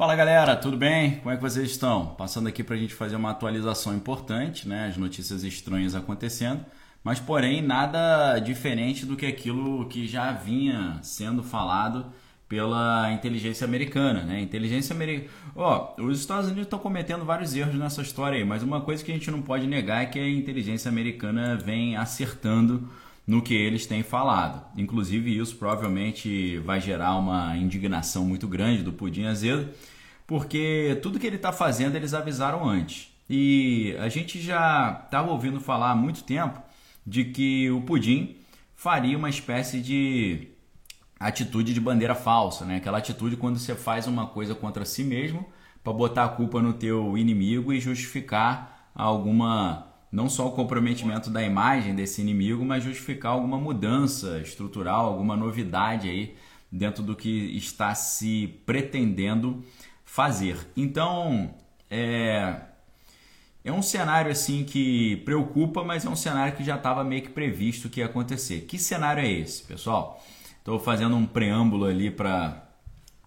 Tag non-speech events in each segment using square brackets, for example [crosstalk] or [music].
Fala galera, tudo bem? Como é que vocês estão? Passando aqui para a gente fazer uma atualização importante, né? As notícias estranhas acontecendo, mas porém nada diferente do que aquilo que já vinha sendo falado pela inteligência americana, né? Inteligência americana. Ó, oh, os Estados Unidos estão cometendo vários erros nessa história aí, mas uma coisa que a gente não pode negar é que a inteligência americana vem acertando no que eles têm falado. Inclusive, isso provavelmente vai gerar uma indignação muito grande do Pudim Azedo, porque tudo que ele está fazendo eles avisaram antes. E a gente já estava ouvindo falar há muito tempo de que o Pudim faria uma espécie de atitude de bandeira falsa, né? Aquela atitude quando você faz uma coisa contra si mesmo para botar a culpa no teu inimigo e justificar alguma não só o comprometimento da imagem desse inimigo, mas justificar alguma mudança estrutural, alguma novidade aí dentro do que está se pretendendo fazer. Então, é, é um cenário assim que preocupa, mas é um cenário que já estava meio que previsto que ia acontecer. Que cenário é esse, pessoal? Estou fazendo um preâmbulo ali para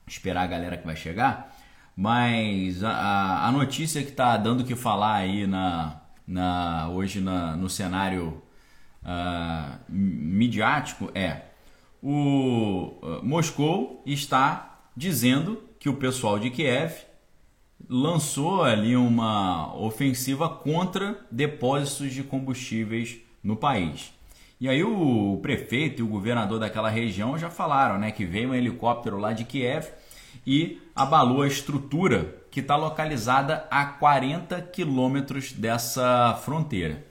esperar a galera que vai chegar, mas a, a notícia que está dando o que falar aí na, na, hoje na, no cenário uh, midiático é o uh, Moscou está dizendo que o pessoal de Kiev lançou ali uma ofensiva contra depósitos de combustíveis no país. E aí o prefeito e o governador daquela região já falaram, né, que veio um helicóptero lá de Kiev e abalou a estrutura que está localizada a 40 quilômetros dessa fronteira.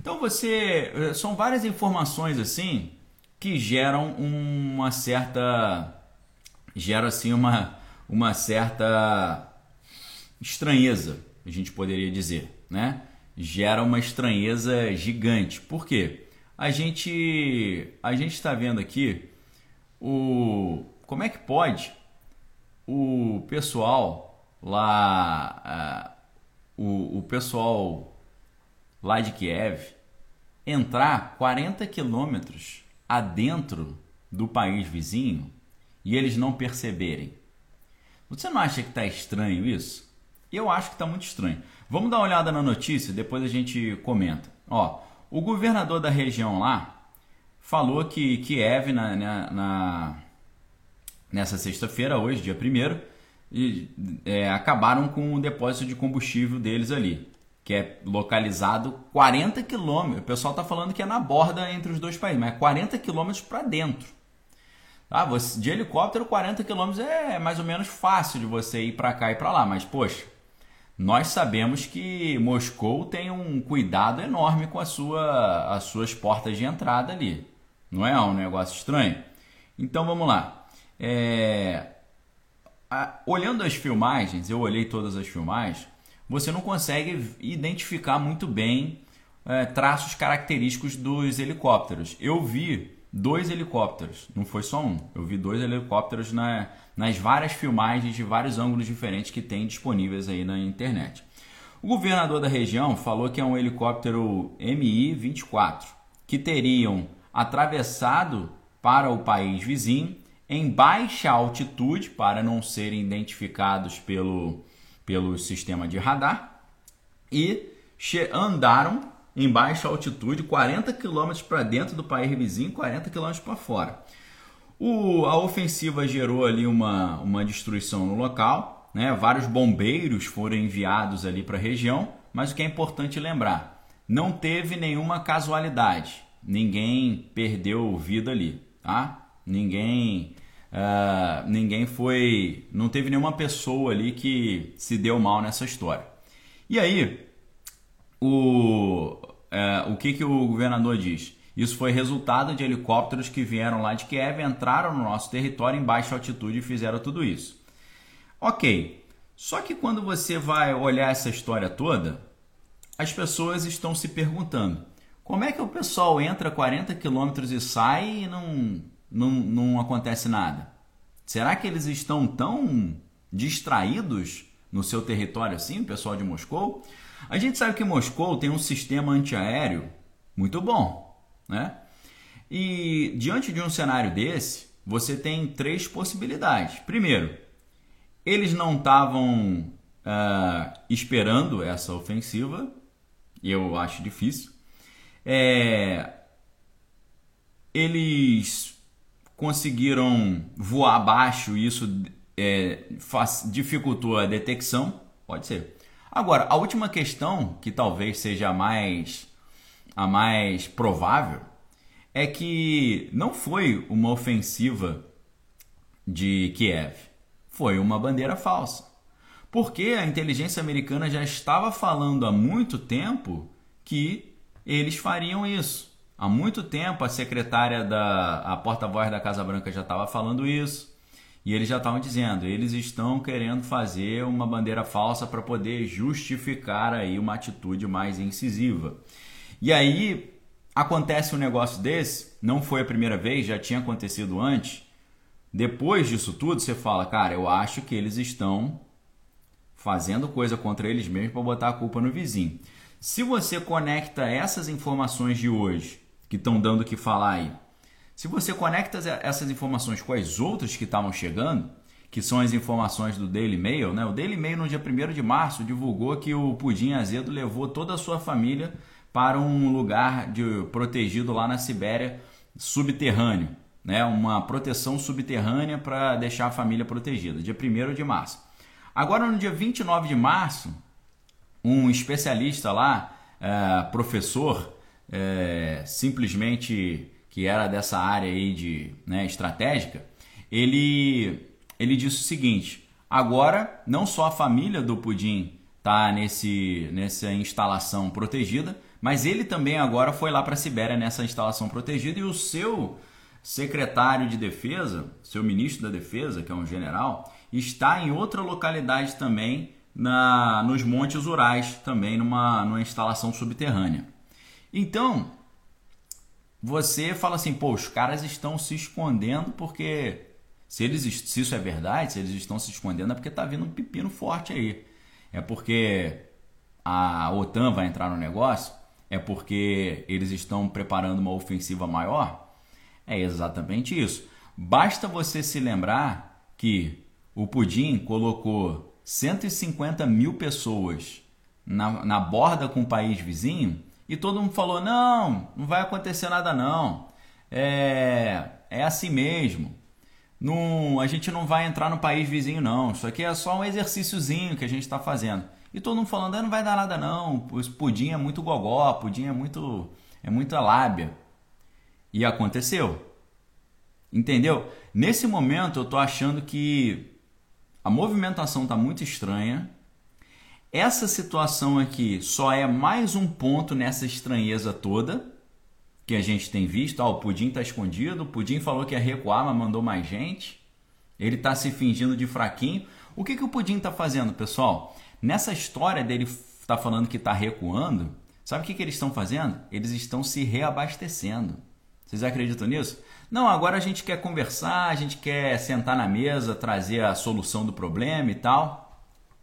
Então você eh, são várias informações assim que geram uma certa gera assim uma uma certa estranheza, a gente poderia dizer, né? Gera uma estranheza gigante. Por quê? A gente a gente está vendo aqui o como é que pode o pessoal lá uh, o, o pessoal lá de Kiev entrar 40 quilômetros adentro do país vizinho e eles não perceberem. Você não acha que está estranho isso? Eu acho que está muito estranho. Vamos dar uma olhada na notícia, depois a gente comenta. Ó, o governador da região lá falou que Kiev, na, na, na nessa sexta-feira, hoje, dia 1 e é, acabaram com o depósito de combustível deles ali, que é localizado 40 quilômetros. O pessoal está falando que é na borda entre os dois países, mas é 40 quilômetros para dentro. Tá? Você, de helicóptero, 40 quilômetros é mais ou menos fácil de você ir para cá e para lá, mas poxa, nós sabemos que Moscou tem um cuidado enorme com a sua, as suas portas de entrada ali. Não é um negócio estranho? Então vamos lá. É, olhando as filmagens, eu olhei todas as filmagens, você não consegue identificar muito bem é, traços característicos dos helicópteros. Eu vi dois helicópteros, não foi só um, eu vi dois helicópteros na, nas várias filmagens de vários ângulos diferentes que tem disponíveis aí na internet. O governador da região falou que é um helicóptero Mi-24 que teriam atravessado para o país vizinho em baixa altitude para não serem identificados pelo, pelo sistema de radar e andaram em baixa altitude 40 km para dentro do país vizinho, 40 km para fora. O, a ofensiva gerou ali uma, uma destruição no local, né? vários bombeiros foram enviados ali para a região, mas o que é importante lembrar, não teve nenhuma casualidade, ninguém perdeu vida ali, tá? Ninguém Uh, ninguém foi. Não teve nenhuma pessoa ali que se deu mal nessa história. E aí, o, uh, o que, que o governador diz? Isso foi resultado de helicópteros que vieram lá de Kiev, entraram no nosso território em baixa altitude e fizeram tudo isso. Ok, só que quando você vai olhar essa história toda, as pessoas estão se perguntando: como é que o pessoal entra 40 quilômetros e sai e não não, não acontece nada? Será que eles estão tão distraídos no seu território assim, o pessoal de Moscou? A gente sabe que Moscou tem um sistema antiaéreo muito bom, né? E diante de um cenário desse, você tem três possibilidades. Primeiro, Eles não estavam uh, esperando essa ofensiva, eu acho difícil. É, eles conseguiram voar abaixo e isso é, dificultou a detecção, pode ser. Agora, a última questão, que talvez seja a mais, a mais provável, é que não foi uma ofensiva de Kiev, foi uma bandeira falsa. Porque a inteligência americana já estava falando há muito tempo que eles fariam isso. Há muito tempo a secretária da a porta-voz da Casa Branca já estava falando isso. E eles já estavam dizendo, eles estão querendo fazer uma bandeira falsa para poder justificar aí uma atitude mais incisiva. E aí acontece um negócio desse, não foi a primeira vez, já tinha acontecido antes. Depois disso tudo, você fala, cara, eu acho que eles estão fazendo coisa contra eles mesmos para botar a culpa no vizinho. Se você conecta essas informações de hoje, que estão dando o que falar aí, se você conecta essas informações com as outras que estavam chegando, que são as informações do Daily Mail, né? O Daily Mail no dia 1 de março divulgou que o Pudim Azedo levou toda a sua família para um lugar de, protegido lá na Sibéria, subterrâneo, né? Uma proteção subterrânea para deixar a família protegida, dia 1 de março. Agora no dia 29 de março, um especialista lá, é, professor, é, simplesmente que era dessa área aí de né, estratégica, ele, ele disse o seguinte: agora não só a família do Pudim está nesse, nessa instalação protegida, mas ele também agora foi lá para a Sibéria nessa instalação protegida e o seu secretário de defesa, seu ministro da defesa, que é um general, está em outra localidade também, na, nos Montes Urais, também numa, numa instalação subterrânea. Então, você fala assim, pô, os caras estão se escondendo porque se eles se isso é verdade, se eles estão se escondendo é porque tá vindo um pepino forte aí. É porque a OTAN vai entrar no negócio? É porque eles estão preparando uma ofensiva maior? É exatamente isso. Basta você se lembrar que o Pudim colocou 150 mil pessoas na, na borda com o país vizinho e todo mundo falou: não, não vai acontecer nada não. É, é assim mesmo. Não, a gente não vai entrar no país vizinho não. Isso aqui é só um exercíciozinho que a gente está fazendo. E todo mundo falando: ah, não vai dar nada não. O pudim é muito gogó, pudim é muito é muita lábia. E aconteceu. Entendeu? Nesse momento eu tô achando que a movimentação está muito estranha essa situação aqui só é mais um ponto nessa estranheza toda que a gente tem visto. Ah, o Pudim está escondido, o Pudim falou que ia recuar, mas mandou mais gente. Ele está se fingindo de fraquinho. O que, que o Pudim está fazendo, pessoal? Nessa história dele estar tá falando que está recuando, sabe o que, que eles estão fazendo? Eles estão se reabastecendo. Vocês acreditam nisso? Não, agora a gente quer conversar, a gente quer sentar na mesa, trazer a solução do problema e tal.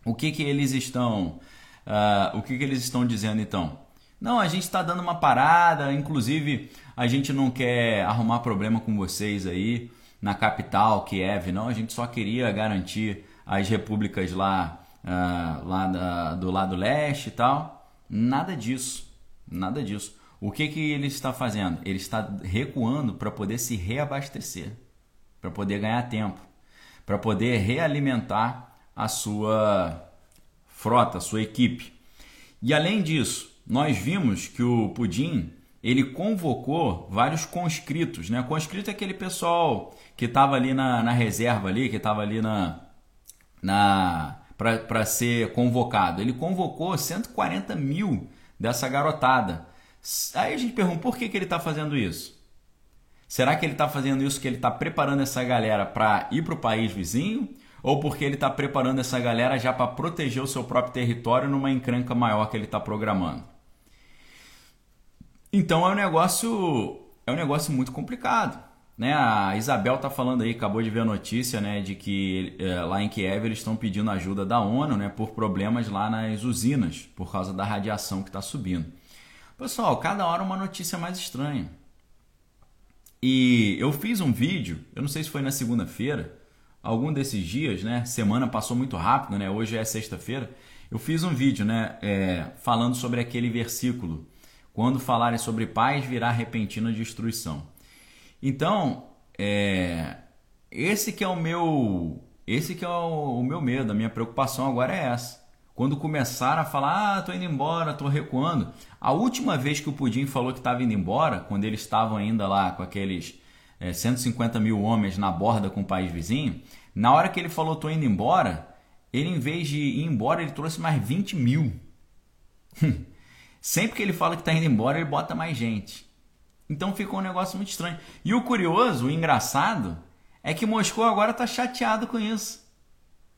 O que, que eles estão uh, o que, que eles estão dizendo então? Não, a gente está dando uma parada, inclusive a gente não quer arrumar problema com vocês aí na capital, Kiev, não, a gente só queria garantir as repúblicas lá, uh, lá da, do lado leste e tal. Nada disso, nada disso. O que, que ele está fazendo? Ele está recuando para poder se reabastecer, para poder ganhar tempo, para poder realimentar a sua frota, a sua equipe. E além disso, nós vimos que o Pudim ele convocou vários conscritos, né? Conscrito é aquele pessoal que estava ali na, na reserva ali, que estava ali na, na para ser convocado. Ele convocou 140 mil dessa garotada. Aí a gente pergunta por que, que ele está fazendo isso? Será que ele está fazendo isso que ele está preparando essa galera para ir para o país vizinho? Ou porque ele está preparando essa galera já para proteger o seu próprio território numa encrenca maior que ele está programando. Então é um negócio é um negócio muito complicado. Né? A Isabel está falando aí, acabou de ver a notícia né, de que é, lá em Kiev eles estão pedindo ajuda da ONU né, por problemas lá nas usinas, por causa da radiação que está subindo. Pessoal, cada hora uma notícia mais estranha. E eu fiz um vídeo, eu não sei se foi na segunda-feira, algum desses dias, né? Semana passou muito rápido, né? Hoje é sexta-feira. Eu fiz um vídeo, né? É, falando sobre aquele versículo. Quando falarem sobre paz, virá repentina destruição. Então, é, esse que é o meu, esse que é o, o meu medo, a minha preocupação agora é essa. Quando começaram a falar, ah, tô indo embora, tô recuando. A última vez que o Pudim falou que estava indo embora, quando eles estavam ainda lá com aqueles é, 150 mil homens na borda com o país vizinho, na hora que ele falou tô indo embora, ele em vez de ir embora, ele trouxe mais 20 mil. Sempre que ele fala que está indo embora, ele bota mais gente. Então ficou um negócio muito estranho. E o curioso, o engraçado, é que Moscou agora está chateado com isso.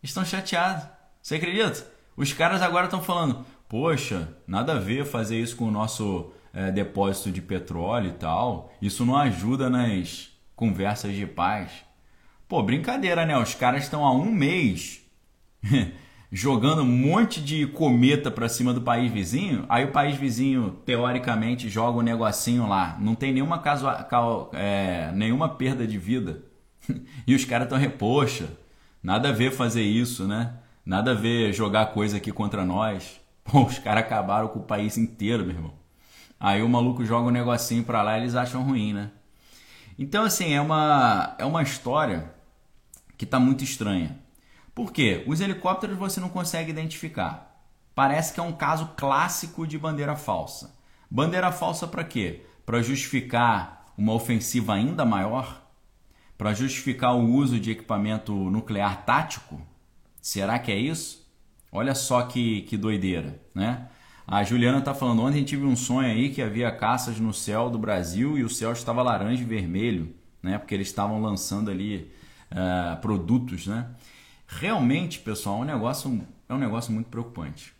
Estão chateados. Você acredita? Os caras agora estão falando: poxa, nada a ver fazer isso com o nosso é, depósito de petróleo e tal. Isso não ajuda nas conversas de paz. Pô, brincadeira, né? Os caras estão há um mês [laughs] jogando um monte de cometa para cima do país vizinho. Aí o país vizinho, teoricamente, joga um negocinho lá. Não tem nenhuma, é, nenhuma perda de vida. [laughs] e os caras estão, poxa, nada a ver fazer isso, né? Nada a ver jogar coisa aqui contra nós. Pô, os caras acabaram com o país inteiro, meu irmão. Aí o maluco joga um negocinho pra lá e eles acham ruim, né? Então, assim, é uma, é uma história que tá muito estranha. Por quê? Os helicópteros você não consegue identificar. Parece que é um caso clássico de bandeira falsa. Bandeira falsa para quê? Para justificar uma ofensiva ainda maior? Para justificar o uso de equipamento nuclear tático? Será que é isso? Olha só que, que doideira, né? A Juliana está falando, ontem tive um sonho aí que havia caças no céu do Brasil e o céu estava laranja e vermelho, né? Porque eles estavam lançando ali uh, produtos, né? Realmente, pessoal, é um negócio, é um negócio muito preocupante.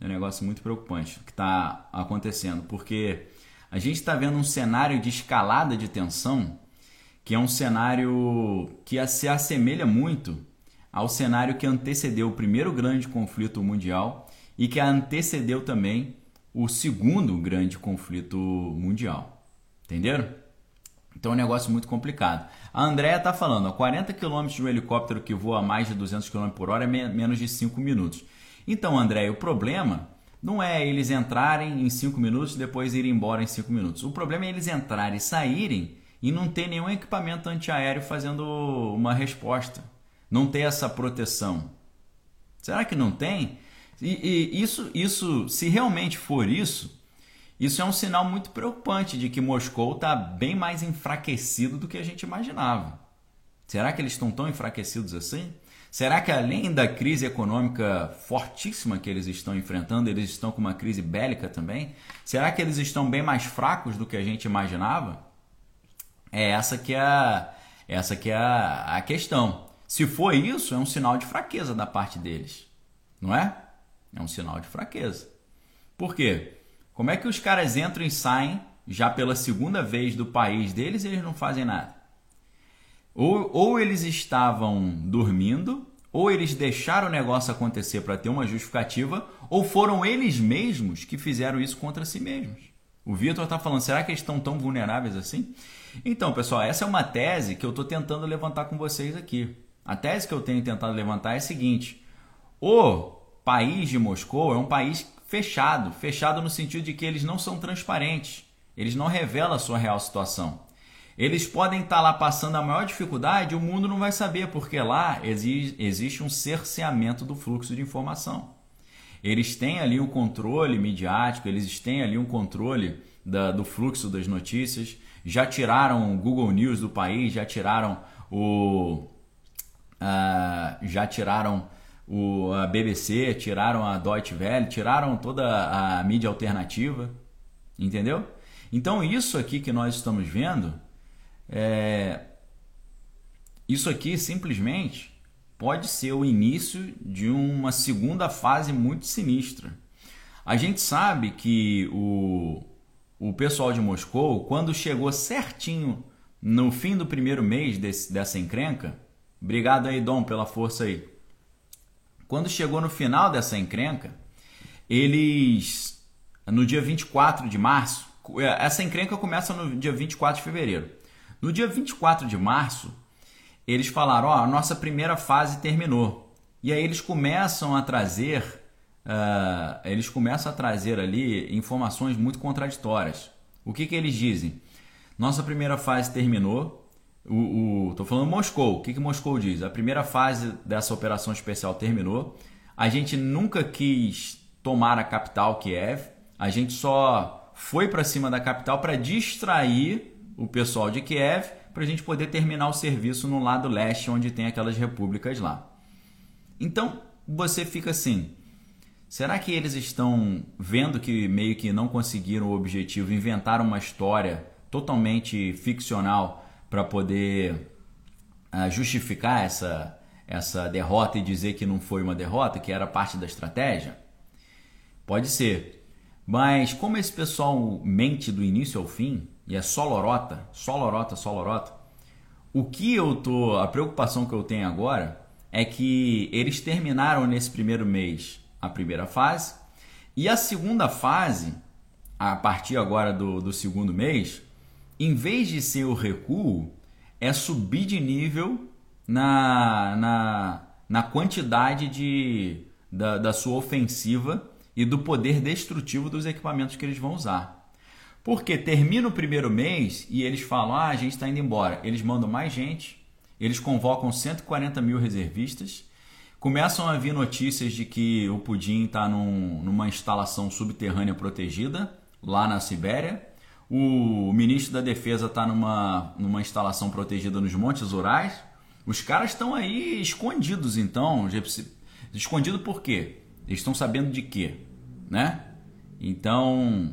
É um negócio muito preocupante o que está acontecendo, porque a gente está vendo um cenário de escalada de tensão que é um cenário que se assemelha muito ao cenário que antecedeu o primeiro grande conflito mundial e que antecedeu também o segundo grande conflito mundial. Entenderam? Então é um negócio muito complicado. A Andrea está falando, a 40 km de um helicóptero que voa a mais de 200 km por hora é menos de 5 minutos. Então, André, o problema não é eles entrarem em 5 minutos e depois irem embora em 5 minutos. O problema é eles entrarem e saírem e não ter nenhum equipamento antiaéreo fazendo uma resposta não ter essa proteção? Será que não tem? E, e, isso, isso, se realmente for isso, isso é um sinal muito preocupante de que Moscou está bem mais enfraquecido do que a gente imaginava. Será que eles estão tão enfraquecidos assim? Será que além da crise econômica fortíssima que eles estão enfrentando, eles estão com uma crise bélica também? Será que eles estão bem mais fracos do que a gente imaginava? É essa que é essa que é a questão. Se for isso, é um sinal de fraqueza da parte deles, não é? É um sinal de fraqueza. Por quê? Como é que os caras entram e saem já pela segunda vez do país deles e eles não fazem nada? Ou, ou eles estavam dormindo, ou eles deixaram o negócio acontecer para ter uma justificativa, ou foram eles mesmos que fizeram isso contra si mesmos. O Vitor está falando, será que eles estão tão vulneráveis assim? Então, pessoal, essa é uma tese que eu estou tentando levantar com vocês aqui. A tese que eu tenho tentado levantar é a seguinte: o país de Moscou é um país fechado, fechado no sentido de que eles não são transparentes, eles não revelam a sua real situação. Eles podem estar lá passando a maior dificuldade, o mundo não vai saber, porque lá existe um cerceamento do fluxo de informação. Eles têm ali o um controle midiático, eles têm ali um controle da, do fluxo das notícias, já tiraram o Google News do país, já tiraram o, Uh, já tiraram o, a BBC, tiraram a Deutsche Welle, tiraram toda a mídia alternativa, entendeu? Então isso aqui que nós estamos vendo, é, isso aqui simplesmente pode ser o início de uma segunda fase muito sinistra. A gente sabe que o, o pessoal de Moscou, quando chegou certinho no fim do primeiro mês desse, dessa encrenca, Obrigado aí, Dom, pela força aí. Quando chegou no final dessa encrenca, eles, no dia 24 de março, é, essa encrenca começa no dia 24 de fevereiro. No dia 24 de março, eles falaram: ó, a nossa primeira fase terminou. E aí eles começam a trazer, uh, eles começam a trazer ali informações muito contraditórias. O que, que eles dizem? Nossa primeira fase terminou. O, o, tô falando Moscou. O que, que Moscou diz? A primeira fase dessa operação especial terminou. A gente nunca quis tomar a capital Kiev. A gente só foi para cima da capital para distrair o pessoal de Kiev para a gente poder terminar o serviço no lado leste, onde tem aquelas repúblicas lá. Então você fica assim: será que eles estão vendo que meio que não conseguiram o objetivo, inventaram uma história totalmente ficcional para poder uh, justificar essa, essa derrota e dizer que não foi uma derrota, que era parte da estratégia? Pode ser. Mas como esse pessoal mente do início ao fim, e é só lorota, só lorota, só lorota. O que eu tô, a preocupação que eu tenho agora é que eles terminaram nesse primeiro mês a primeira fase e a segunda fase, a partir agora do, do segundo mês, em vez de ser o recuo, é subir de nível na, na, na quantidade de, da, da sua ofensiva e do poder destrutivo dos equipamentos que eles vão usar. Porque termina o primeiro mês e eles falam: ah, a gente está indo embora. Eles mandam mais gente, eles convocam 140 mil reservistas, começam a vir notícias de que o Pudim está num, numa instalação subterrânea protegida lá na Sibéria. O ministro da Defesa está numa, numa instalação protegida nos Montes Urais. Os caras estão aí escondidos, então. Escondido por quê? Eles estão sabendo de quê? Né? Então,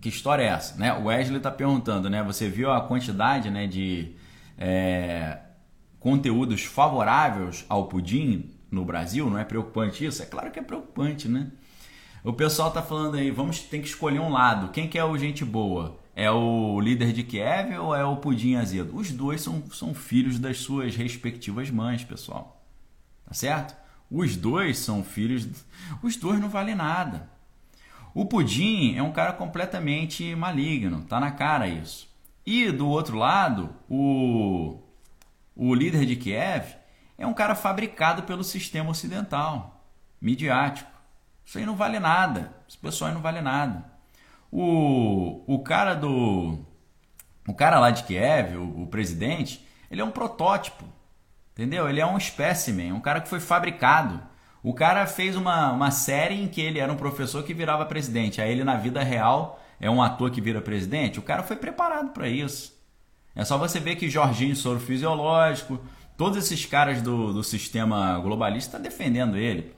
que história é essa? Né? O Wesley está perguntando, né? Você viu a quantidade né, de é, conteúdos favoráveis ao pudim no Brasil? Não é preocupante isso? É claro que é preocupante, né? O pessoal está falando aí, vamos tem que escolher um lado. Quem que é o gente boa? É o líder de Kiev ou é o pudim azedo? Os dois são, são filhos das suas respectivas mães, pessoal. Tá certo? Os dois são filhos. Os dois não valem nada. O Pudim é um cara completamente maligno, tá na cara isso. E do outro lado, o, o líder de Kiev é um cara fabricado pelo sistema ocidental, midiático. Isso aí não vale nada. Esse pessoal aí não vale nada. O, o cara do. O cara lá de Kiev, o, o presidente, ele é um protótipo. Entendeu? Ele é um espécimen, um cara que foi fabricado o cara fez uma, uma série em que ele era um professor que virava presidente. Aí ele, na vida real, é um ator que vira presidente. O cara foi preparado para isso. É só você ver que Jorginho Soro Fisiológico, todos esses caras do, do sistema globalista tá defendendo ele.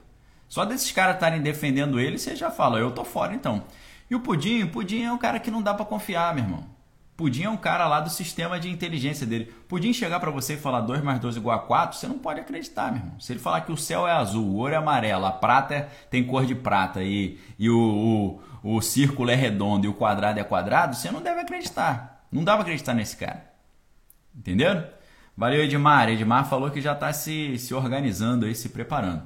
Só desses caras estarem defendendo ele, você já fala, eu tô fora então. E o Pudim, o Pudim é um cara que não dá para confiar, meu irmão. Pudim é um cara lá do sistema de inteligência dele. Pudim chegar para você e falar 2 mais 2 igual a 4, você não pode acreditar, meu irmão. Se ele falar que o céu é azul, o ouro é amarelo, a prata tem cor de prata e, e o, o, o círculo é redondo e o quadrado é quadrado, você não deve acreditar. Não dá pra acreditar nesse cara. Entendeu? Valeu, Edmar. Edmar falou que já está se, se organizando aí, se preparando.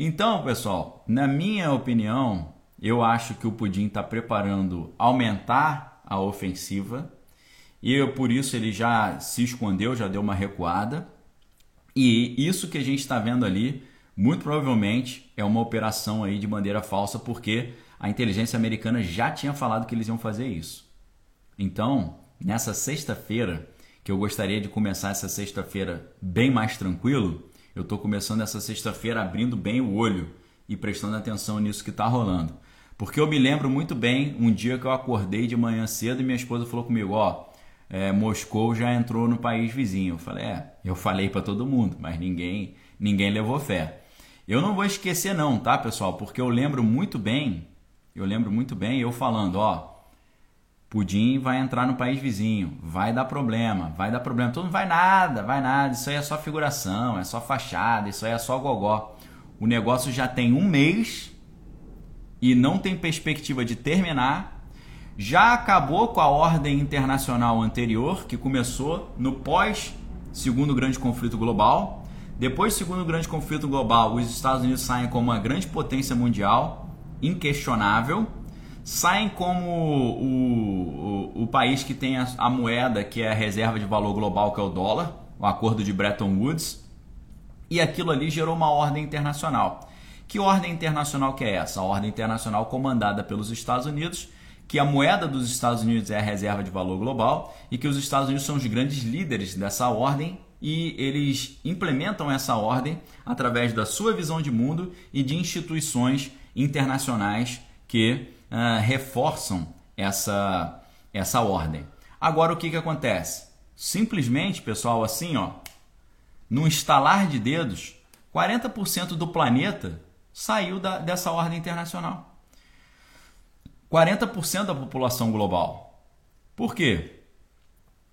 Então, pessoal, na minha opinião, eu acho que o Pudim está preparando aumentar a ofensiva e por isso ele já se escondeu, já deu uma recuada. E isso que a gente está vendo ali, muito provavelmente é uma operação aí de bandeira falsa, porque a inteligência americana já tinha falado que eles iam fazer isso. Então, nessa sexta-feira, que eu gostaria de começar essa sexta-feira bem mais tranquilo, eu estou começando essa sexta-feira abrindo bem o olho e prestando atenção nisso que está rolando. Porque eu me lembro muito bem um dia que eu acordei de manhã cedo e minha esposa falou comigo: Ó, é, Moscou já entrou no país vizinho. Eu falei, é, eu falei para todo mundo, mas ninguém, ninguém levou fé. Eu não vou esquecer não, tá, pessoal? Porque eu lembro muito bem, eu lembro muito bem eu falando, ó, Pudim vai entrar no país vizinho, vai dar problema, vai dar problema. Todo não vai nada, vai nada, isso aí é só figuração, é só fachada, isso aí é só gogó. O negócio já tem um mês e não tem perspectiva de terminar já acabou com a ordem internacional anterior, que começou no pós segundo grande conflito global. Depois do segundo grande conflito global, os Estados Unidos saem como uma grande potência mundial, inquestionável. Saem como o, o, o país que tem a, a moeda, que é a reserva de valor global, que é o dólar. o acordo de Bretton Woods, e aquilo ali gerou uma ordem internacional. Que ordem internacional que é essa? A ordem internacional comandada pelos Estados Unidos, que a moeda dos Estados Unidos é a reserva de valor global e que os Estados Unidos são os grandes líderes dessa ordem e eles implementam essa ordem através da sua visão de mundo e de instituições internacionais que uh, reforçam essa, essa ordem. Agora o que, que acontece? Simplesmente, pessoal, assim, ó, num estalar de dedos, 40% do planeta saiu da, dessa ordem internacional. 40% da população global. Por quê?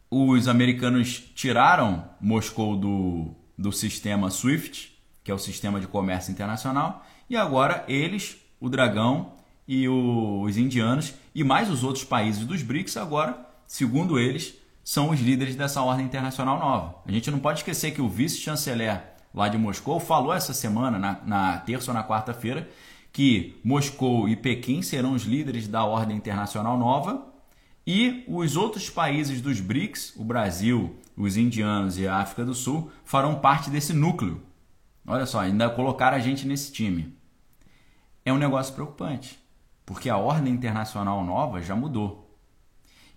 Os americanos tiraram Moscou do, do sistema SWIFT, que é o sistema de comércio internacional, e agora eles, o Dragão e os indianos e mais os outros países dos BRICS, agora, segundo eles, são os líderes dessa ordem internacional nova. A gente não pode esquecer que o vice-chanceler lá de Moscou falou essa semana, na, na terça ou na quarta-feira, que Moscou e Pequim serão os líderes da ordem internacional nova e os outros países dos BRICS, o Brasil, os indianos e a África do Sul, farão parte desse núcleo. Olha só, ainda colocaram a gente nesse time. É um negócio preocupante, porque a ordem internacional nova já mudou.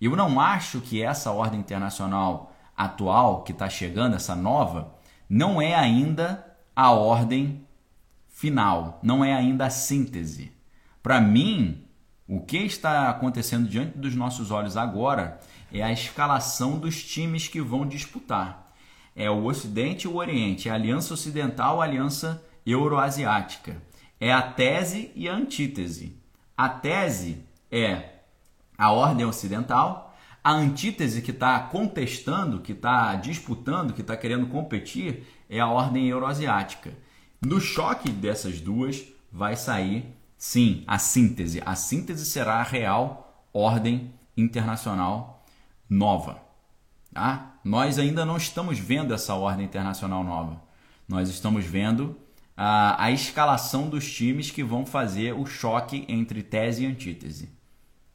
Eu não acho que essa ordem internacional atual que está chegando, essa nova, não é ainda a ordem final, não é ainda a síntese. Para mim, o que está acontecendo diante dos nossos olhos agora é a escalação dos times que vão disputar. É o Ocidente e o Oriente, é a Aliança Ocidental, a Aliança Euroasiática. É a tese e a antítese. A tese é a ordem ocidental, a antítese que está contestando, que está disputando, que está querendo competir é a ordem euroasiática. No choque dessas duas vai sair, sim, a síntese. A síntese será a real ordem internacional nova. Tá? Nós ainda não estamos vendo essa ordem internacional nova. Nós estamos vendo a, a escalação dos times que vão fazer o choque entre tese e antítese.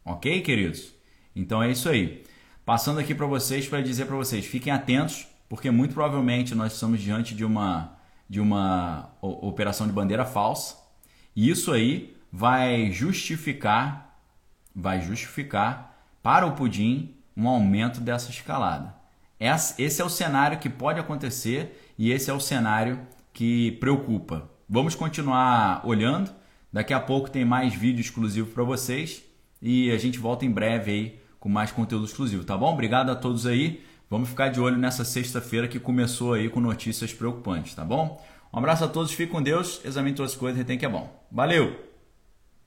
Ok, queridos? Então é isso aí. Passando aqui para vocês para dizer para vocês, fiquem atentos, porque muito provavelmente nós estamos diante de uma de uma operação de bandeira falsa. E isso aí vai justificar vai justificar para o pudim um aumento dessa escalada. Esse é o cenário que pode acontecer e esse é o cenário que preocupa. Vamos continuar olhando. Daqui a pouco tem mais vídeo exclusivo para vocês e a gente volta em breve aí com mais conteúdo exclusivo, tá bom? Obrigado a todos aí. Vamos ficar de olho nessa sexta-feira que começou aí com notícias preocupantes, tá bom? Um abraço a todos, fique com Deus, examine todas as coisas e tem que é bom. Valeu!